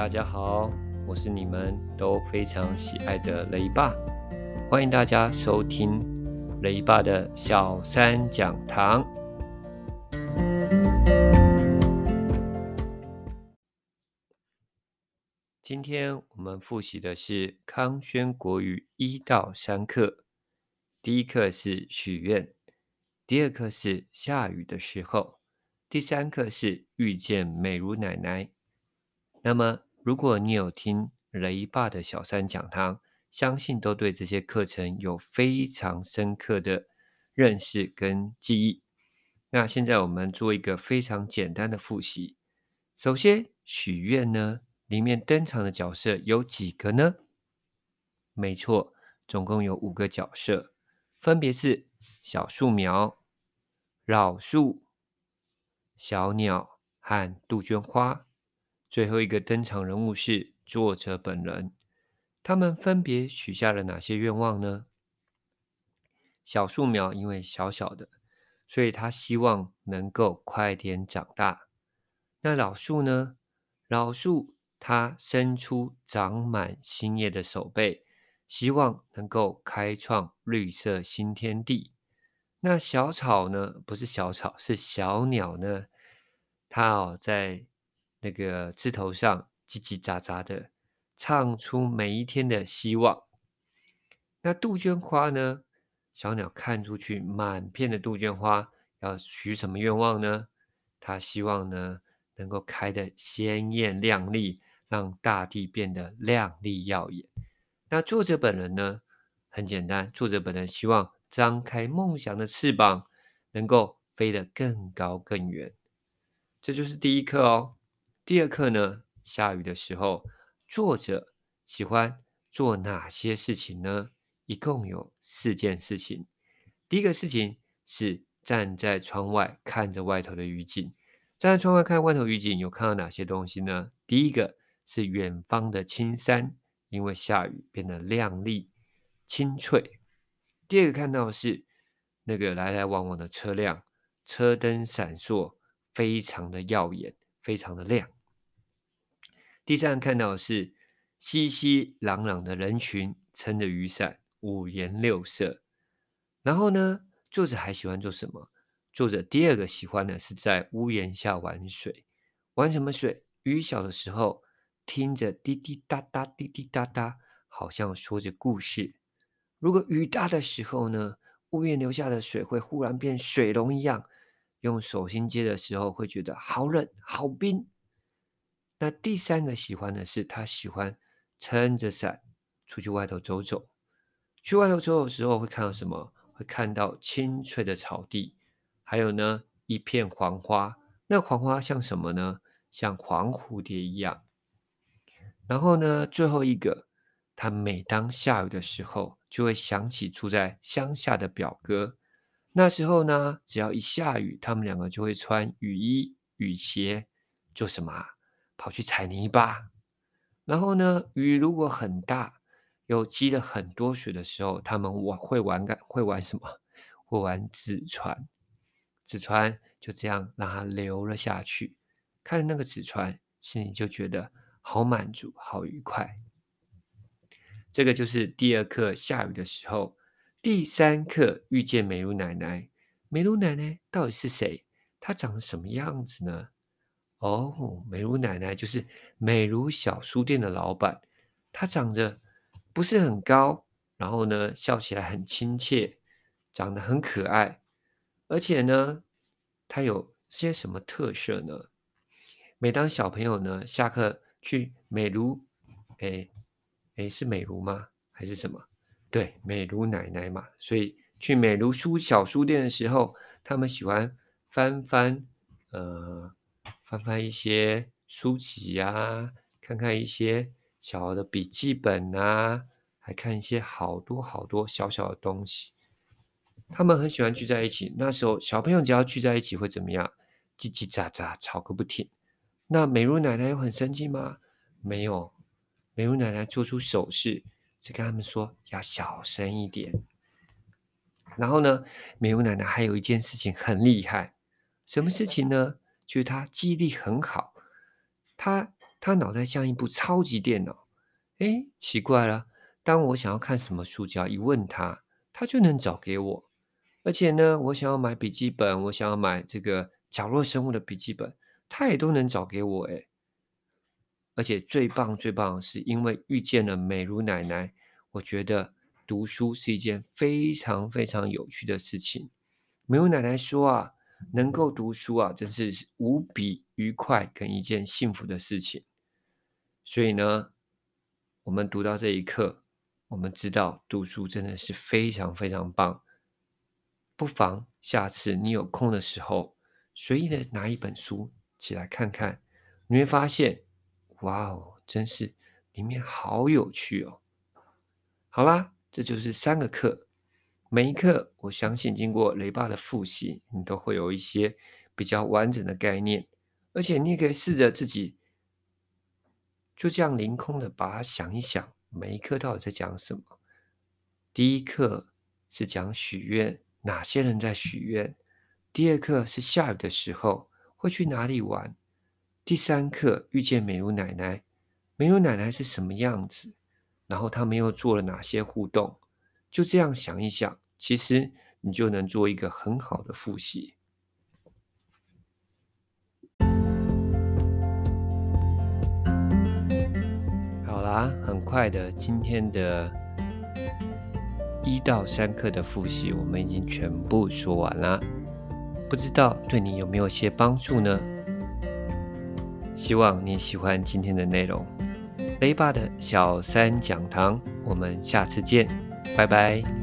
大家好，我是你们都非常喜爱的雷爸，欢迎大家收听雷爸的小三讲堂。今天我们复习的是康轩国语一到三课，第一课是许愿，第二课是下雨的时候，第三课是遇见美如奶奶。那么，如果你有听雷爸的小三讲堂，相信都对这些课程有非常深刻的认识跟记忆。那现在我们做一个非常简单的复习。首先，许愿呢，里面登场的角色有几个呢？没错，总共有五个角色，分别是小树苗、老树、小鸟和杜鹃花。最后一个登场人物是作者本人，他们分别许下了哪些愿望呢？小树苗因为小小的，所以他希望能够快点长大。那老树呢？老树它伸出长满新叶的手背，希望能够开创绿色新天地。那小草呢？不是小草，是小鸟呢？它哦在。那个枝头上叽叽喳喳的，唱出每一天的希望。那杜鹃花呢？小鸟看出去，满片的杜鹃花，要许什么愿望呢？它希望呢，能够开得鲜艳亮丽，让大地变得亮丽耀眼。那作者本人呢？很简单，作者本人希望张开梦想的翅膀，能够飞得更高更远。这就是第一课哦。第二课呢，下雨的时候，作者喜欢做哪些事情呢？一共有四件事情。第一个事情是站在窗外看着外头的雨景。站在窗外看外头雨景，有看到哪些东西呢？第一个是远方的青山，因为下雨变得亮丽、清脆。第二个看到的是那个来来往往的车辆，车灯闪烁，非常的耀眼，非常的亮。第三看到的是熙熙攘攘的人群，撑着雨伞，五颜六色。然后呢，作者还喜欢做什么？作者第二个喜欢的是在屋檐下玩水。玩什么水？雨小的时候，听着滴滴答答，滴滴答答，好像说着故事。如果雨大的时候呢，屋檐流下的水会忽然变水龙一样，用手心接的时候会觉得好冷，好冰。那第三个喜欢的是，他喜欢撑着伞出去外头走走。去外头走走的时候，会看到什么？会看到青翠的草地，还有呢，一片黄花。那黄花像什么呢？像黄蝴蝶一样。然后呢，最后一个，他每当下雨的时候，就会想起住在乡下的表哥。那时候呢，只要一下雨，他们两个就会穿雨衣、雨鞋，做什么啊？跑去踩泥巴，然后呢，雨如果很大，又积了很多水的时候，他们玩会玩干会玩什么？会玩纸船，纸船就这样让它流了下去。看着那个纸船，心里就觉得好满足、好愉快。这个就是第二课下雨的时候，第三课遇见美如奶奶。美如奶奶到底是谁？她长得什么样子呢？哦，美如奶奶就是美如小书店的老板，她长着不是很高，然后呢，笑起来很亲切，长得很可爱，而且呢，她有些什么特色呢？每当小朋友呢下课去美如，哎哎，是美如吗？还是什么？对，美如奶奶嘛，所以去美如书小书店的时候，他们喜欢翻翻，呃。翻翻一些书籍呀、啊，看看一些小的笔记本啊，还看一些好多好多小小的东西。他们很喜欢聚在一起。那时候小朋友只要聚在一起会怎么样？叽叽喳喳吵个不停。那美如奶奶有很生气吗？没有，美如奶奶做出手势，只跟他们说要小声一点。然后呢，美如奶奶还有一件事情很厉害，什么事情呢？就是他记忆力很好，他他脑袋像一部超级电脑。哎，奇怪了，当我想要看什么书，只要一问他，他就能找给我。而且呢，我想要买笔记本，我想要买这个角落生物的笔记本，他也都能找给我。哎，而且最棒最棒是，因为遇见了美如奶奶，我觉得读书是一件非常非常有趣的事情。美如奶奶说啊，能够读书啊，真是无比愉快跟一件幸福的事情。所以呢，我们读到这一刻，我们知道读书真的是非常非常棒。不妨下次你有空的时候，随意的拿一本书起来看看，你会发现，哇哦，真是里面好有趣哦！好啦，这就是三个课，每一课我相信经过雷爸的复习，你都会有一些比较完整的概念，而且你也可以试着自己就这样凌空的把它想一想，每一课到底在讲什么。第一课是讲许愿。哪些人在许愿？第二课是下雨的时候会去哪里玩？第三课遇见美如奶奶，美如奶奶是什么样子？然后他们又做了哪些互动？就这样想一想，其实你就能做一个很好的复习。好啦，很快的，今天的。一到三课的复习，我们已经全部说完了。不知道对你有没有些帮助呢？希望你喜欢今天的内容。雷爸的小三讲堂，我们下次见，拜拜。